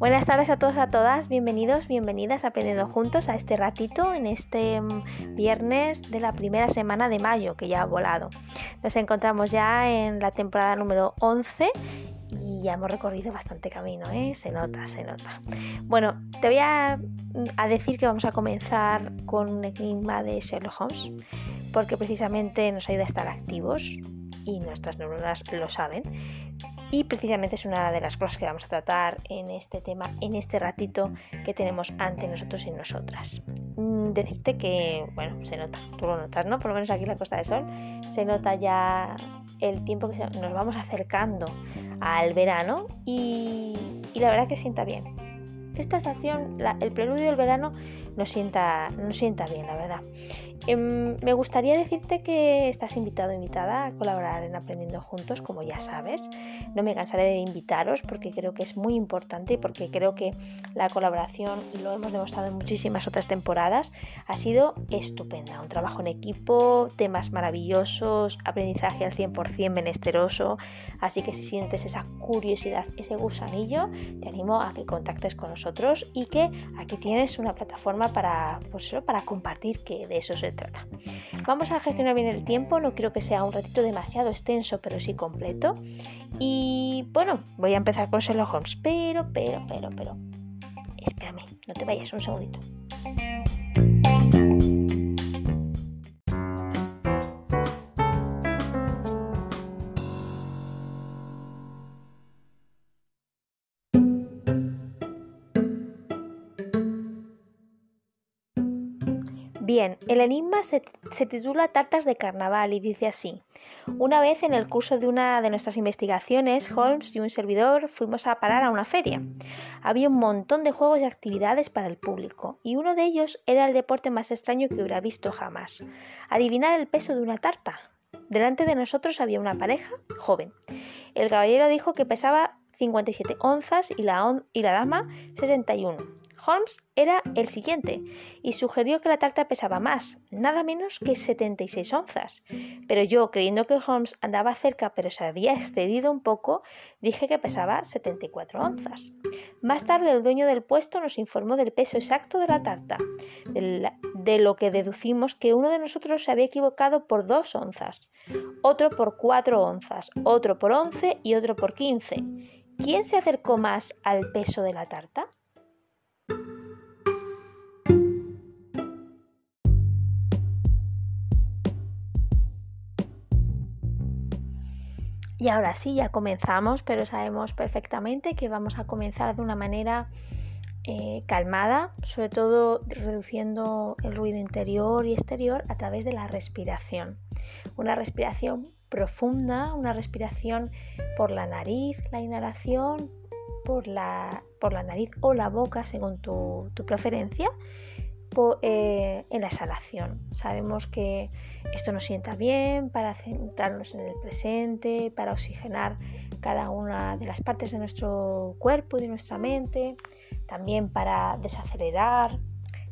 Buenas tardes a todos, a todas, bienvenidos, bienvenidas a Aprendiendo Juntos a este ratito en este mm, viernes de la primera semana de mayo que ya ha volado. Nos encontramos ya en la temporada número 11 y ya hemos recorrido bastante camino, ¿eh? se nota, se nota. Bueno, te voy a, a decir que vamos a comenzar con un enigma de Sherlock Holmes porque precisamente nos ayuda a estar activos y nuestras neuronas lo saben y precisamente es una de las cosas que vamos a tratar en este tema, en este ratito que tenemos ante nosotros y nosotras. Mm, decirte que, bueno, se nota, tú lo notas, ¿no? Por lo menos aquí en la Costa del Sol, se nota ya el tiempo que nos vamos acercando al verano y, la verdad que sienta bien. Esta estación, el preludio del verano, nos sienta, nos sienta bien, la verdad. Em, me gustaría decirte que estás invitado o invitada a colaborar en Aprendiendo Juntos, como ya sabes. No me cansaré de invitaros porque creo que es muy importante y porque creo que la colaboración, y lo hemos demostrado en muchísimas otras temporadas, ha sido estupenda. Un trabajo en equipo, temas maravillosos, aprendizaje al 100% menesteroso. Así que si sientes esa curiosidad, ese gusanillo, te animo a que contactes con nosotros y que aquí tienes una plataforma para, pues, para compartir que de eso se trata. Vamos a gestionar bien el tiempo, no creo que sea un ratito demasiado extenso, pero sí completo. Y bueno, voy a empezar con Sherlock Holmes, pero, pero, pero, pero, espérame, no te vayas un segundito. Bien, el enigma se, titula Tartas de Carnaval y dice así. Una vez en el curso de una de nuestras investigaciones, Holmes y un servidor fuimos a parar a una feria. Había un montón de juegos y actividades para el público, y uno de ellos era el deporte más extraño que hubiera visto jamás. Adivinar el peso de una tarta. Delante de nosotros había una pareja joven. El caballero dijo que pesaba 57 onzas y la, y la dama 61. Holmes era el siguiente y sugirió que la tarta pesaba más, nada menos que 76 onzas. Pero yo, creyendo que Holmes andaba cerca pero se había excedido un poco, dije que pesaba 74 onzas. Más tarde el dueño del puesto nos informó del peso exacto de la tarta, de lo que deducimos que uno de nosotros se había equivocado por 2 onzas, otro por 4 onzas, otro por 11 y otro por 15. ¿Quién se acercó más al peso de la tarta? Y ahora sí, ya comenzamos, pero sabemos perfectamente que vamos a comenzar de una manera eh, calmada, sobre todo reduciendo el ruido interior y exterior a través de la respiración. Una respiración profunda, una respiración por la nariz, la inhalación por la, por la nariz o la boca según tu, tu preferencia eh, en la exhalación. Sabemos que esto nos sienta bien para centrarnos en el presente, para oxigenar cada una de las partes de nuestro cuerpo y de nuestra mente, también para desacelerar.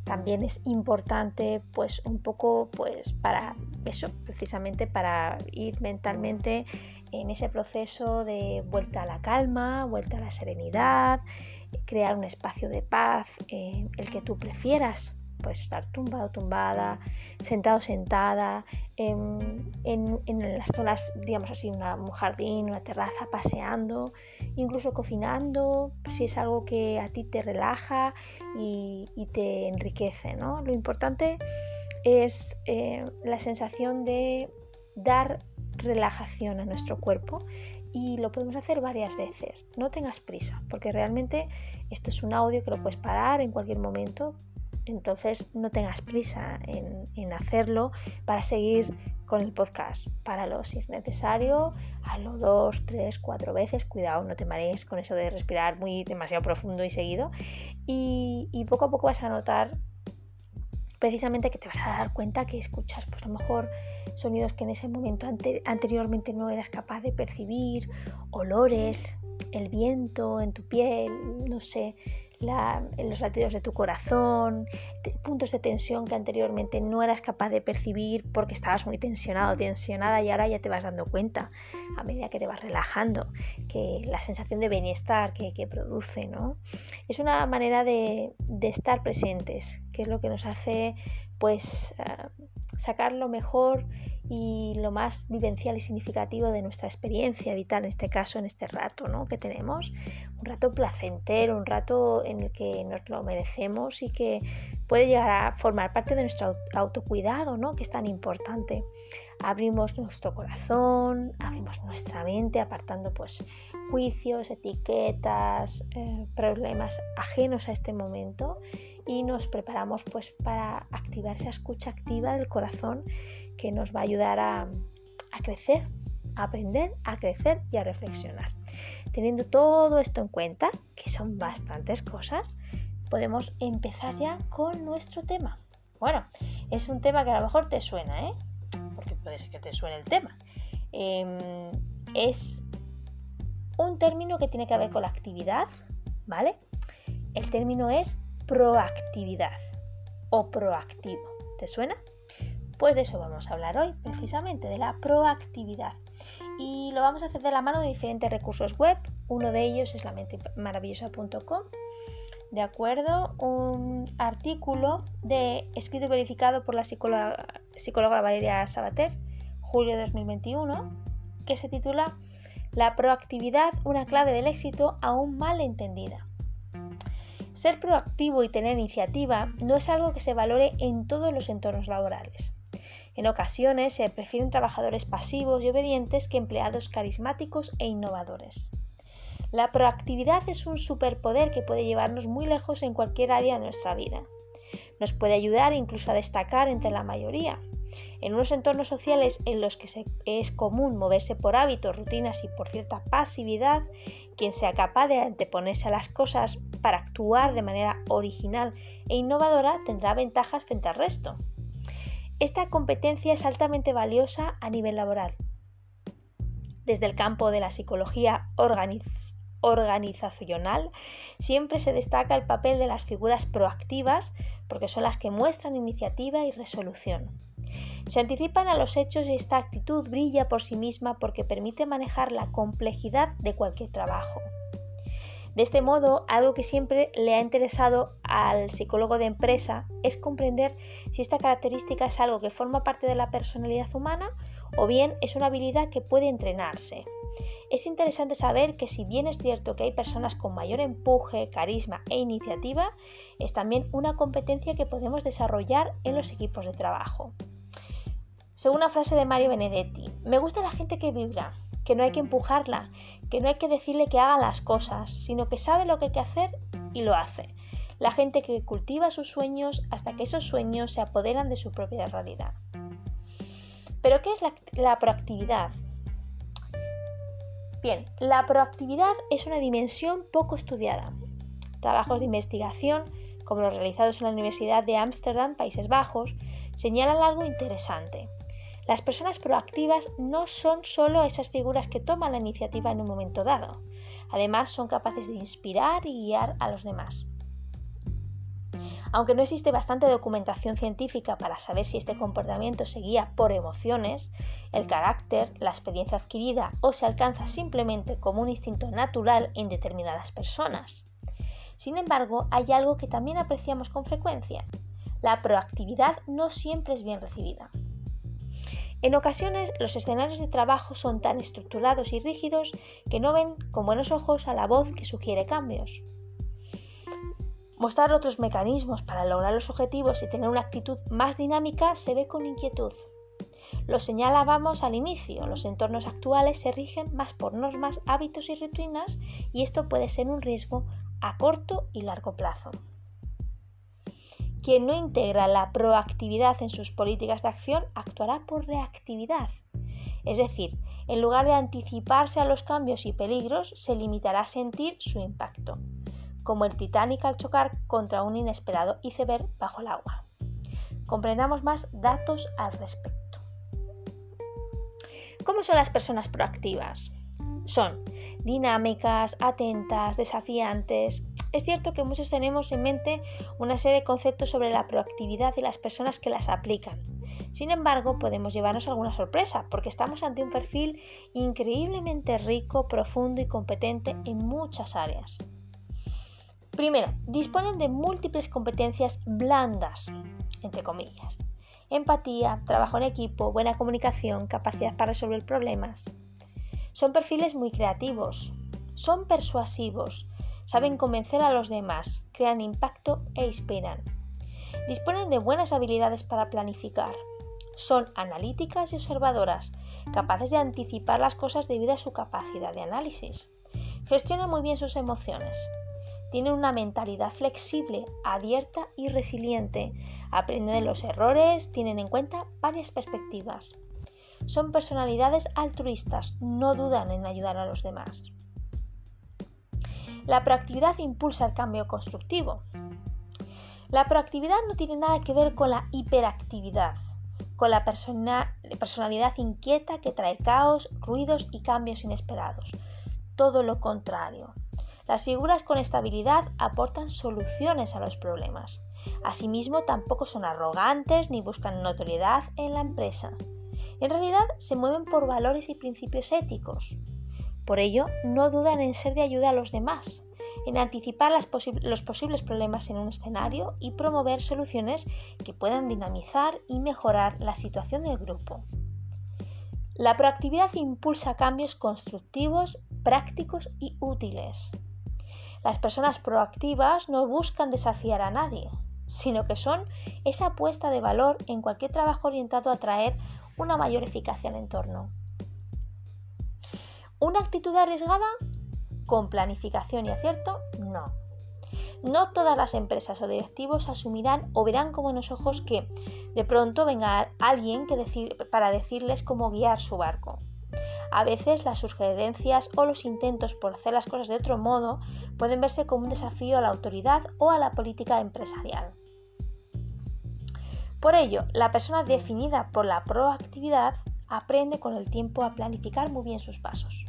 También es importante, pues, un poco, pues, para eso, precisamente para ir mentalmente en ese proceso de vuelta a la calma, vuelta a la serenidad, crear un espacio de paz, eh, el que tú prefieras puedes estar tumbado, tumbada, sentado, sentada, en, las zonas, digamos así, una, un jardín, una terraza, paseando, incluso cocinando, si es algo que a ti te relaja y, te enriquece. ¿no? Lo importante es eh, la sensación de dar relajación a nuestro cuerpo y lo podemos hacer varias veces. No tengas prisa, porque realmente esto es un audio que lo puedes parar en cualquier momento, entonces no tengas prisa en, hacerlo para seguir con el podcast. Páralo si es necesario, hazlo dos, tres, cuatro veces. Cuidado, no te marees con eso de respirar muy demasiado profundo y seguido. Y, poco a poco vas a notar precisamente que te vas a dar cuenta que escuchas, pues a lo mejor sonidos que en ese momento anteriormente no eras capaz de percibir, olores, el viento en tu piel, no sé, los latidos de tu corazón, puntos de tensión que anteriormente no eras capaz de percibir porque estabas muy tensionado, tensionada y ahora ya te vas dando cuenta a medida que te vas relajando, que la sensación de bienestar que, produce, ¿no? Es una manera de, estar presentes, que es lo que nos hace pues eh, sacar lo mejor y lo más vivencial y significativo de nuestra experiencia vital, en este caso, en este rato ¿no? que tenemos. Un rato placentero, un rato en el que nos lo merecemos y que puede llegar a formar parte de nuestro autocuidado, ¿no? que es tan importante. Abrimos nuestro corazón, abrimos nuestra mente, apartando pues juicios, etiquetas, eh, problemas ajenos a este momento y nos preparamos pues para activar esa escucha activa del corazón que nos va a ayudar a, crecer, a aprender, a crecer y a reflexionar. Teniendo todo esto en cuenta, que son bastantes cosas, podemos empezar ya con nuestro tema. Bueno, es un tema que a lo mejor te suena, ¿eh? Porque puede ser que te suene el tema. Em, es un término que tiene que ver con la actividad, ¿vale? El término es proactividad o proactivo. ¿Te suena? Pues de eso vamos a hablar hoy, precisamente, de la proactividad. Y lo vamos a hacer de la mano de diferentes recursos web. Uno de ellos es la maravillosa.com. De acuerdo, un artículo de escrito y verificado por la psicóloga, psicóloga Valeria Sabater, julio de 2021, que se titula La proactividad, una clave del éxito aún mal entendida. Ser proactivo y tener iniciativa no es algo que se valore en todos los entornos laborales. En ocasiones se prefieren trabajadores pasivos y obedientes que empleados carismáticos e innovadores. La proactividad es un superpoder que puede llevarnos muy lejos en cualquier área de nuestra vida. Nos puede ayudar incluso a destacar entre la mayoría. En unos entornos sociales en los que es común moverse por hábitos, rutinas y por cierta pasividad, quien sea capaz de anteponerse a las cosas para actuar de manera original e innovadora tendrá ventajas frente al resto. Esta competencia es altamente valiosa a nivel laboral. Desde el campo de la psicología organizacional siempre se destaca el papel de las figuras proactivas porque son las que muestran iniciativa y resolución. Se anticipan a los hechos y esta actitud brilla por sí misma porque permite manejar la complejidad de cualquier trabajo. De este modo, algo que siempre le ha interesado al psicólogo de empresa es comprender si esta característica es algo que forma parte de la personalidad humana o bien es una habilidad que puede entrenarse. Es interesante saber que si bien es cierto que hay personas con mayor empuje, carisma e iniciativa, es también una competencia que podemos desarrollar en los equipos de trabajo. Según una frase de Mario Benedetti, me gusta la gente que vibra, que no hay que empujarla, que no hay que decirle que haga las cosas, sino que sabe lo que hay que hacer y lo hace. La gente que cultiva sus sueños hasta que esos sueños se apoderan de su propia realidad. Pero ¿qué es la, proactividad? Bien, la proactividad es una dimensión poco estudiada. Trabajos de investigación, como los realizados en la Universidad de Ámsterdam, Países Bajos, señalan algo interesante. Las personas proactivas no son solo esas figuras que toman la iniciativa en un momento dado, además son capaces de inspirar y guiar a los demás. Aunque no existe bastante documentación científica para saber si este comportamiento se guía por emociones, el carácter, la experiencia adquirida o se alcanza simplemente como un instinto natural en determinadas personas. Sin embargo, hay algo que también apreciamos con frecuencia. La proactividad no siempre es bien recibida. En ocasiones los escenarios de trabajo son tan estructurados y rígidos que no ven con buenos ojos a la voz que sugiere cambios. Mostrar otros mecanismos para lograr los objetivos y tener una actitud más dinámica se ve con inquietud. Lo señalábamos al inicio, los entornos actuales se rigen más por normas, hábitos y rutinas y esto puede ser un riesgo a corto y largo plazo. Quien no integra la proactividad en sus políticas de acción actuará por reactividad. Es decir, en lugar de anticiparse a los cambios y peligros, se limitará a sentir su impacto, como el Titanic al chocar contra un inesperado iceberg bajo el agua. Comprendamos más datos al respecto. ¿Cómo son las personas proactivas? Son dinámicas, atentas, desafiantes. Es cierto que muchos tenemos en mente una serie de conceptos sobre la proactividad y las personas que las aplican. Sin embargo, podemos llevarnos alguna sorpresa porque estamos ante un perfil increíblemente rico, profundo y competente en muchas áreas. Primero, disponen de múltiples competencias blandas, entre comillas. Empatía, trabajo en equipo, buena comunicación, capacidad para resolver problemas. Son perfiles muy creativos, son persuasivos, saben convencer a los demás, crean impacto e inspiran. Disponen de buenas habilidades para planificar. Son analíticas y observadoras, capaces de anticipar las cosas debido a su capacidad de análisis. Gestionan muy bien sus emociones. Tienen una mentalidad flexible, abierta y resiliente. Aprenden de los errores, tienen en cuenta varias perspectivas. Son personalidades altruistas, no dudan en ayudar a los demás. La proactividad impulsa el cambio constructivo. La proactividad no tiene nada que ver con la hiperactividad, con la personalidad inquieta que trae caos, ruidos y cambios inesperados. Todo lo contrario. Las figuras con estabilidad aportan soluciones a los problemas. Asimismo, tampoco son arrogantes ni buscan notoriedad en la empresa. En realidad, se mueven por valores y principios éticos. Por ello, no dudan en ser de ayuda a los demás, en anticipar los posibles problemas en un escenario y promover soluciones que puedan dinamizar y mejorar la situación del grupo. La proactividad impulsa cambios constructivos, prácticos y útiles. Las personas proactivas no buscan desafiar a nadie, sino que son esa apuesta de valor en cualquier trabajo orientado a traer una mayor eficacia al entorno. ¿Una actitud arriesgada? Con planificación y acierto, no. No todas las empresas o directivos asumirán o verán con buenos ojos que de pronto venga alguien para decirles cómo guiar su barco. A veces las sugerencias o los intentos por hacer las cosas de otro modo pueden verse como un desafío a la autoridad o a la política empresarial. Por ello, la persona definida por la proactividad aprende con el tiempo a planificar muy bien sus pasos.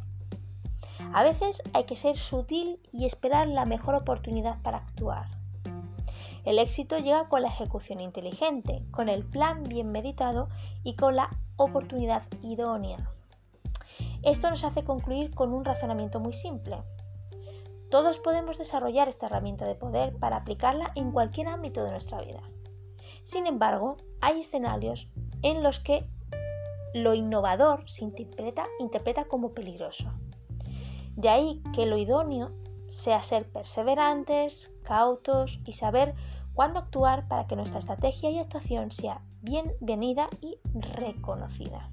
A veces hay que ser sutil y esperar la mejor oportunidad para actuar. El éxito llega con la ejecución inteligente, con el plan bien meditado y con la oportunidad idónea. Esto nos hace concluir con un razonamiento muy simple. Todos podemos desarrollar esta herramienta de poder para aplicarla en cualquier ámbito de nuestra vida. Sin embargo, hay escenarios en los que lo innovador se interpreta, como peligroso. De ahí que lo idóneo sea ser perseverantes, cautos y saber cuándo actuar para que nuestra estrategia y actuación sea bienvenida y reconocida.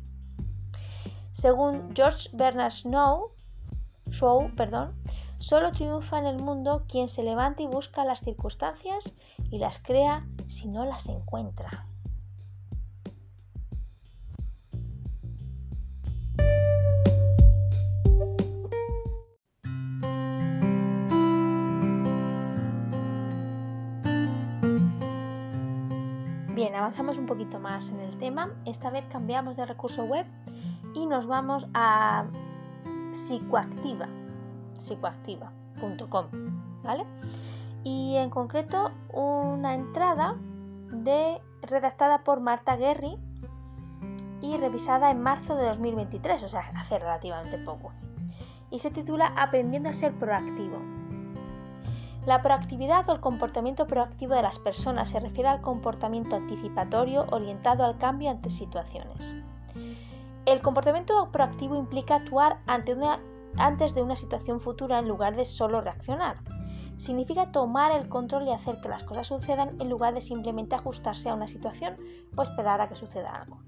Según George Bernard Shaw, perdón, solo triunfa en el mundo quien se levanta y busca las circunstancias y las crea si no las encuentra. Bien, avanzamos un poquito más en el tema. Esta vez cambiamos de recurso web y nos vamos a psicoactiva, psicoactiva.com, ¿vale? Y en concreto una entrada de, redactada por Marta Guerri y revisada en marzo de 2023, o sea, hace relativamente poco. Y se titula Aprendiendo a ser proactivo. La proactividad o el comportamiento proactivo de las personas se refiere al comportamiento anticipatorio orientado al cambio ante situaciones. El comportamiento proactivo implica actuar antes de una situación futura en lugar de solo reaccionar. Significa tomar el control y hacer que las cosas sucedan en lugar de simplemente ajustarse a una situación o esperar a que suceda algo.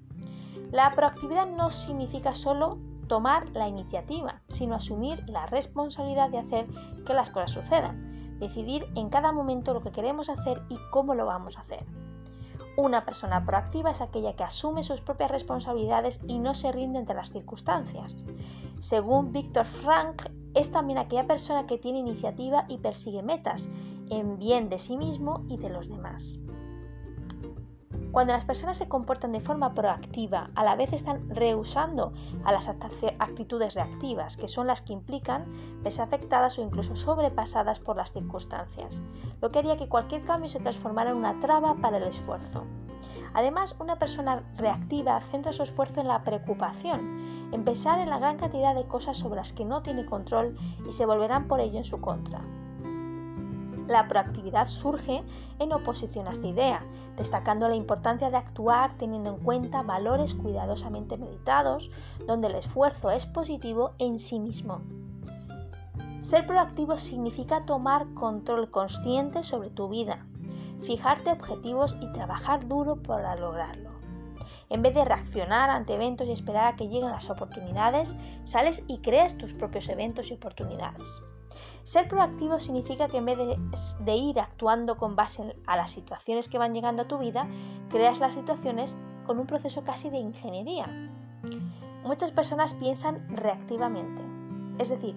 La proactividad no significa solo tomar la iniciativa, sino asumir la responsabilidad de hacer que las cosas sucedan, decidir en cada momento lo que queremos hacer y cómo lo vamos a hacer. Una persona proactiva es aquella que asume sus propias responsabilidades y no se rinde ante las circunstancias. Según Víctor Frank, es también aquella persona que tiene iniciativa y persigue metas en bien de sí mismo y de los demás. Cuando las personas se comportan de forma proactiva, a la vez están rehusando a las actitudes reactivas, que son las que implican verse afectadas o incluso sobrepasadas por las circunstancias, lo que haría que cualquier cambio se transformara en una traba para el esfuerzo. Además, una persona reactiva centra su esfuerzo en la preocupación, en pensar en la gran cantidad de cosas sobre las que no tiene control y se volverán por ello en su contra. La proactividad surge en oposición a esta idea, destacando la importancia de actuar teniendo en cuenta valores cuidadosamente meditados, donde el esfuerzo es positivo en sí mismo. Ser proactivo significa tomar control consciente sobre tu vida, fijarte objetivos y trabajar duro para lograrlo. En vez de reaccionar ante eventos y esperar a que lleguen las oportunidades, sales y creas tus propios eventos y oportunidades. Ser proactivo significa que en vez de, ir actuando con base a las situaciones que van llegando a tu vida, creas las situaciones con un proceso casi de ingeniería. Muchas personas piensan reactivamente, es decir,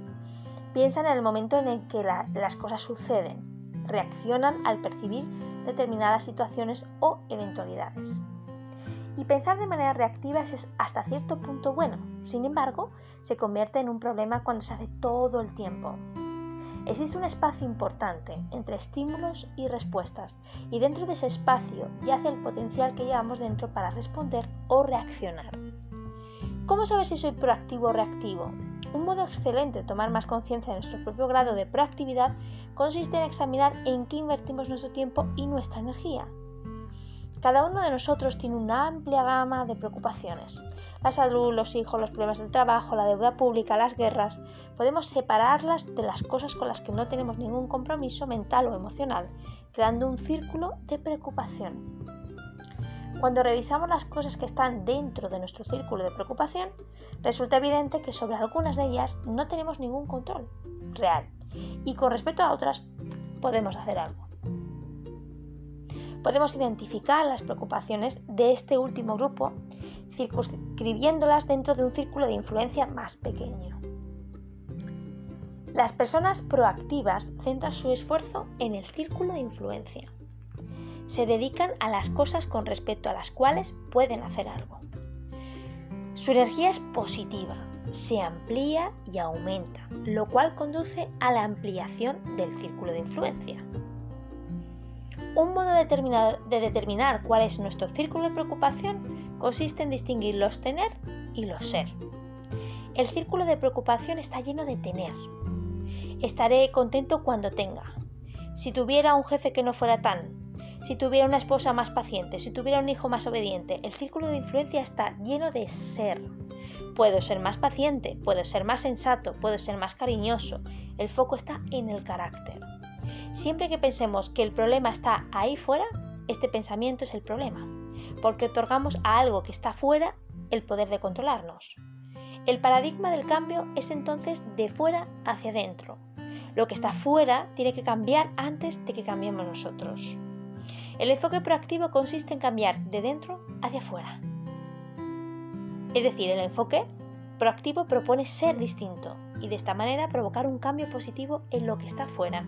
piensan en el momento en el que las cosas suceden, reaccionan al percibir determinadas situaciones o eventualidades. Y pensar de manera reactiva es hasta cierto punto bueno, sin embargo, se convierte en un problema cuando se hace todo el tiempo. Existe un espacio importante entre estímulos y respuestas, y dentro de ese espacio yace el potencial que llevamos dentro para responder o reaccionar. ¿Cómo saber si soy proactivo o reactivo? Un modo excelente de tomar más conciencia de nuestro propio grado de proactividad consiste en examinar en qué invertimos nuestro tiempo y nuestra energía. Cada uno de nosotros tiene una amplia gama de preocupaciones. La salud, los hijos, los problemas del trabajo, la deuda pública, las guerras. Podemos separarlas de las cosas con las que no tenemos ningún compromiso mental o emocional, creando un círculo de preocupación. Cuando revisamos las cosas que están dentro de nuestro círculo de preocupación, resulta evidente que sobre algunas de ellas no tenemos ningún control real y con respecto a otras podemos hacer algo. Podemos identificar las preocupaciones de este último grupo circunscribiéndolas dentro de un círculo de influencia más pequeño. Las personas proactivas centran su esfuerzo en el círculo de influencia se dedican a las cosas con respecto a las cuales pueden hacer algo. Su energía es positiva, se amplía y aumenta, lo cual conduce a la ampliación del círculo de influencia. Un modo de determinar cuál es nuestro círculo de preocupación consiste en distinguir los tener y los ser. El círculo de preocupación está lleno de tener. Estaré contento cuando tenga. Si tuviera un jefe que no fuera tan, si tuviera una esposa más paciente, si tuviera un hijo más obediente. El círculo de influencia está lleno de ser. Puedo ser más paciente, puedo ser más sensato, puedo ser más cariñoso. El foco está en el carácter. Siempre que pensemos que el problema está ahí fuera, este pensamiento es el problema, porque otorgamos a algo que está fuera el poder de controlarnos. El paradigma del cambio es entonces de fuera hacia adentro. Lo que está fuera tiene que cambiar antes de que cambiemos nosotros. El enfoque proactivo consiste en cambiar de dentro hacia afuera. Es decir, el enfoque proactivo propone ser distinto y de esta manera provocar un cambio positivo en lo que está fuera.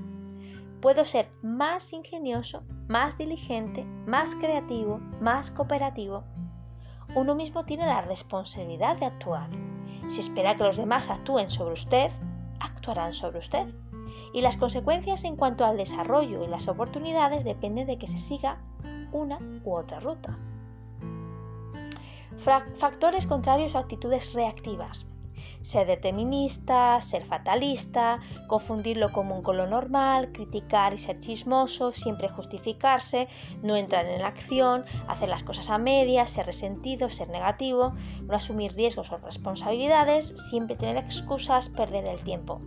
Puedo ser más ingenioso, más diligente, más creativo, más cooperativo. Uno mismo tiene la responsabilidad de actuar. Si espera que los demás actúen sobre usted, actuarán sobre usted y las consecuencias en cuanto al desarrollo y las oportunidades dependen de que se siga una u otra ruta. Factores contrarios o actitudes reactivas. Ser determinista, ser fatalista, confundir lo común con lo normal, criticar y ser chismoso, siempre justificarse, no entrar en la acción, hacer las cosas a medias, ser resentido, ser negativo, no asumir riesgos o responsabilidades, siempre tener excusas, perder el tiempo.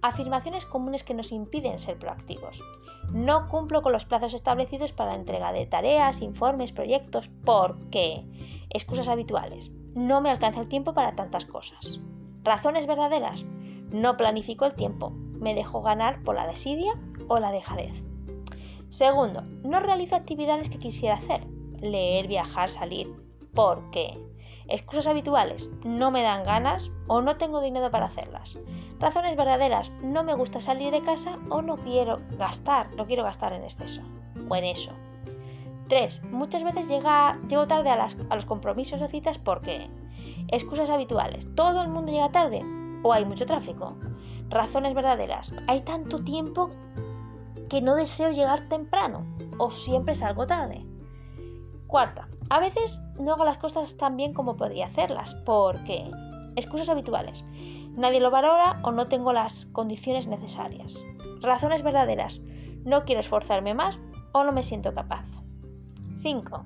Afirmaciones comunes que nos impiden ser proactivos. No cumplo con los plazos establecidos para la entrega de tareas, informes, proyectos, porque. Excusas habituales. No me alcanza el tiempo para tantas cosas. Razones verdaderas. No planifico el tiempo. Me dejo ganar por la desidia o la dejadez. Segundo, no realizo actividades que quisiera hacer. Leer, viajar, salir. ¿Por qué? Excusas habituales, no me dan ganas o no tengo dinero para hacerlas. Razones verdaderas, no me gusta salir de casa o no quiero gastar, no quiero gastar en exceso o en eso. 3. Muchas veces llega, llego tarde a, a los compromisos o citas porque excusas habituales. Todo el mundo llega tarde o hay mucho tráfico. Razones verdaderas. Hay tanto tiempo que no deseo llegar temprano o siempre salgo tarde. Cuarta, a veces no hago las cosas tan bien como podría hacerlas porque excusas habituales. Nadie lo valora o no tengo las condiciones necesarias. Razones verdaderas. No quiero esforzarme más o no me siento capaz. 5.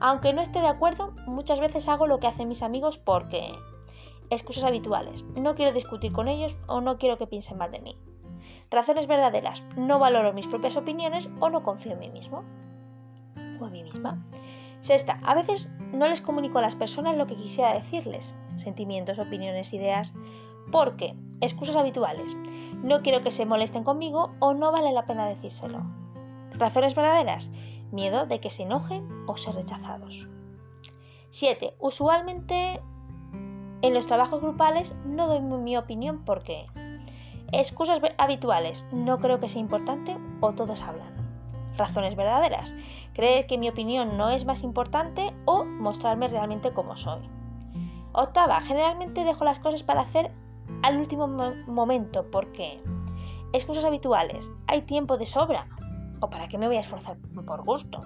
Aunque no esté de acuerdo, muchas veces hago lo que hacen mis amigos porque... Excusas habituales. No quiero discutir con ellos o no quiero que piensen mal de mí. Razones verdaderas. No valoro mis propias opiniones o no confío en mí mismo. O en mí misma. Sexta. A veces no les comunico a las personas lo que quisiera decirles. Sentimientos, opiniones, ideas. Porque. Excusas habituales. No quiero que se molesten conmigo o no vale la pena decírselo. Razones verdaderas. Miedo de que se enojen o ser rechazados. 7. Usualmente en los trabajos grupales no doy mi opinión porque excusas habituales, no creo que sea importante o todos hablan. Razones verdaderas, creer que mi opinión no es más importante o mostrarme realmente como soy. Octava, generalmente dejo las cosas para hacer al último momento porque excusas habituales, hay tiempo de sobra o para qué me voy a esforzar por gusto.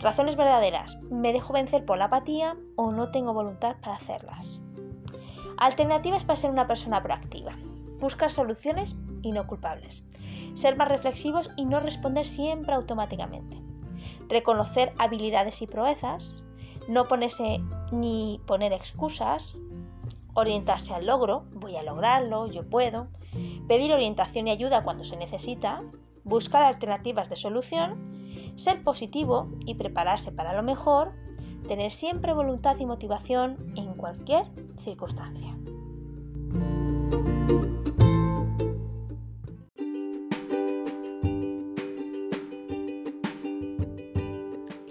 Razones verdaderas, me dejo vencer por la apatía o no tengo voluntad para hacerlas. Alternativas para ser una persona proactiva. Buscar soluciones y no culpables. Ser más reflexivos y no responder siempre automáticamente. Reconocer habilidades y proezas. No ponerse ni poner excusas. Orientarse al logro. Voy a lograrlo, yo puedo. Pedir orientación y ayuda cuando se necesita. Buscar alternativas de solución. Ser positivo y prepararse para lo mejor tener siempre voluntad y motivación en cualquier circunstancia.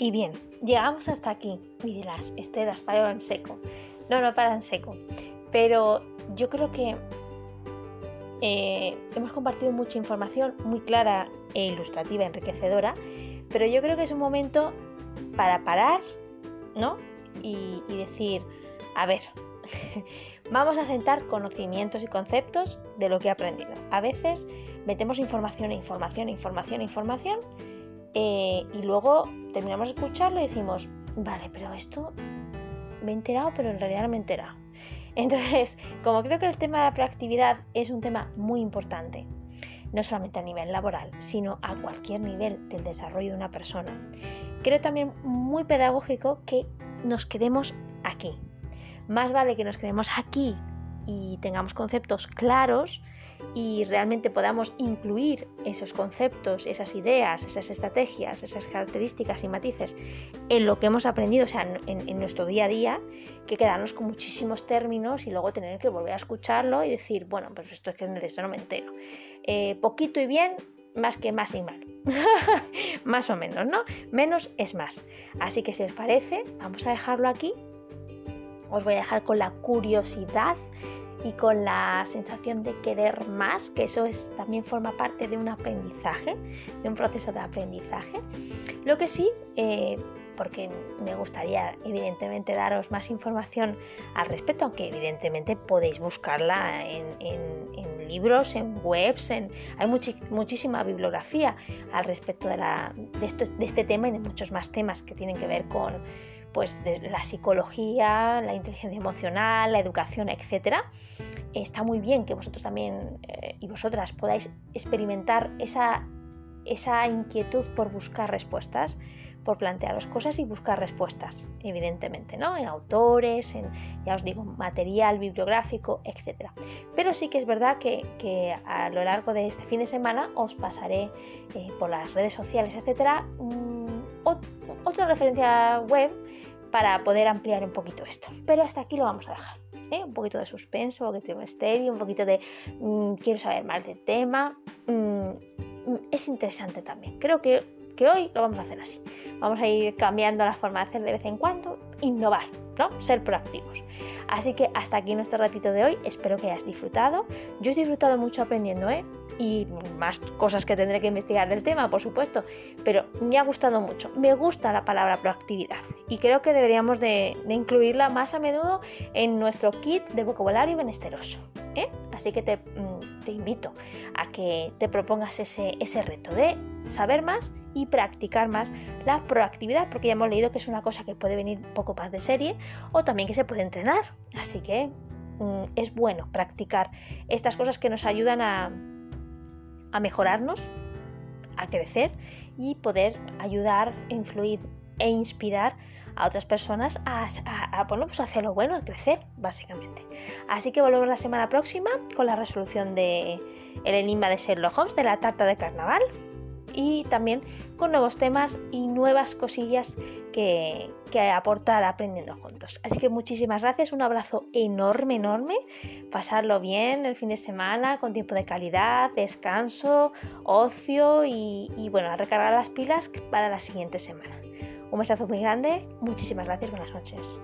Y bien, llegamos hasta aquí. Y dirás, Esteras, paro en seco. No, no para en seco. Pero yo creo que eh, hemos compartido mucha información muy clara e ilustrativa, enriquecedora. Pero yo creo que es un momento para parar ¿no? Y, decir, a ver, vamos a sentar conocimientos y conceptos de lo que he aprendido. A veces metemos información e información, información, información eh, y luego terminamos de escucharlo y decimos, vale, pero esto me he enterado, pero en realidad no me he enterado. Entonces, como creo que el tema de la proactividad es un tema muy importante, no solamente a nivel laboral, sino a cualquier nivel del desarrollo de una persona, creo también muy pedagógico que nos quedemos aquí. Más vale que nos quedemos aquí y tengamos conceptos claros y realmente podamos incluir esos conceptos, esas ideas, esas estrategias, esas características y matices en lo que hemos aprendido, o sea, en, nuestro día a día, que quedarnos con muchísimos términos y luego tener que volver a escucharlo y decir, bueno, pues esto es que de no me entero. Eh, poquito y bien, más que más y mal. más o menos, ¿no? Menos es más. Así que si os parece, vamos a dejarlo aquí. Os voy a dejar con la curiosidad y con la sensación de querer más, que eso es, también forma parte de un aprendizaje, de un proceso de aprendizaje. Lo que sí, eh, porque me gustaría evidentemente daros más información al respecto, aunque evidentemente podéis buscarla en, libros, en webs, en, hay muchísima bibliografía al respecto de, de, este tema y de muchos más temas que tienen que ver con pues, la psicología, la inteligencia emocional, la educación, etc. Está muy bien que vosotros también eh, y vosotras podáis experimentar esa, esa inquietud por buscar respuestas por plantearos cosas y buscar respuestas, evidentemente, ¿no? En autores, en, ya os digo, material bibliográfico, etc. Pero sí que es verdad que, a lo largo de este fin de semana os pasaré eh, por las redes sociales, etc. Mm, otra referencia web para poder ampliar un poquito esto. Pero hasta aquí lo vamos a dejar. ¿eh? Un poquito de suspenso, un poquito de misterio, un poquito de mm, quiero saber más del tema. Mm, es interesante también. Creo que que hoy lo vamos a hacer así. Vamos a ir cambiando la forma de hacer de vez en cuando, innovar, ¿no? Ser proactivos. Así que hasta aquí nuestro ratito de hoy. Espero que hayas disfrutado. Yo he disfrutado mucho aprendiendo, ¿eh? Y más cosas que tendré que investigar del tema, por supuesto. Pero me ha gustado mucho. Me gusta la palabra proactividad. Y creo que deberíamos de, incluirla más a menudo en nuestro kit de vocabulario benesteroso. ¿eh? Así que te, mm, te, invito a que te propongas ese, ese reto de saber más y practicar más la proactividad, porque ya hemos leído que es una cosa que puede venir poco más de serie o también que se puede entrenar. Así que mm, es bueno practicar estas cosas que nos ayudan a, a mejorarnos, a crecer y poder ayudar, influir e inspirar a otras personas a, a, pues hacer lo bueno, a crecer, básicamente. Así que volvemos la semana próxima con la resolución de el enigma de Sherlock Holmes de la tarta de carnaval y también con nuevos temas y nuevas cosillas que, que aportar aprendiendo juntos. Así que muchísimas gracias, un abrazo enorme, enorme, pasarlo bien el fin de semana con tiempo de calidad, descanso, ocio y, y bueno, recargar las pilas para la siguiente semana. Un besazo muy grande, muchísimas gracias, buenas noches.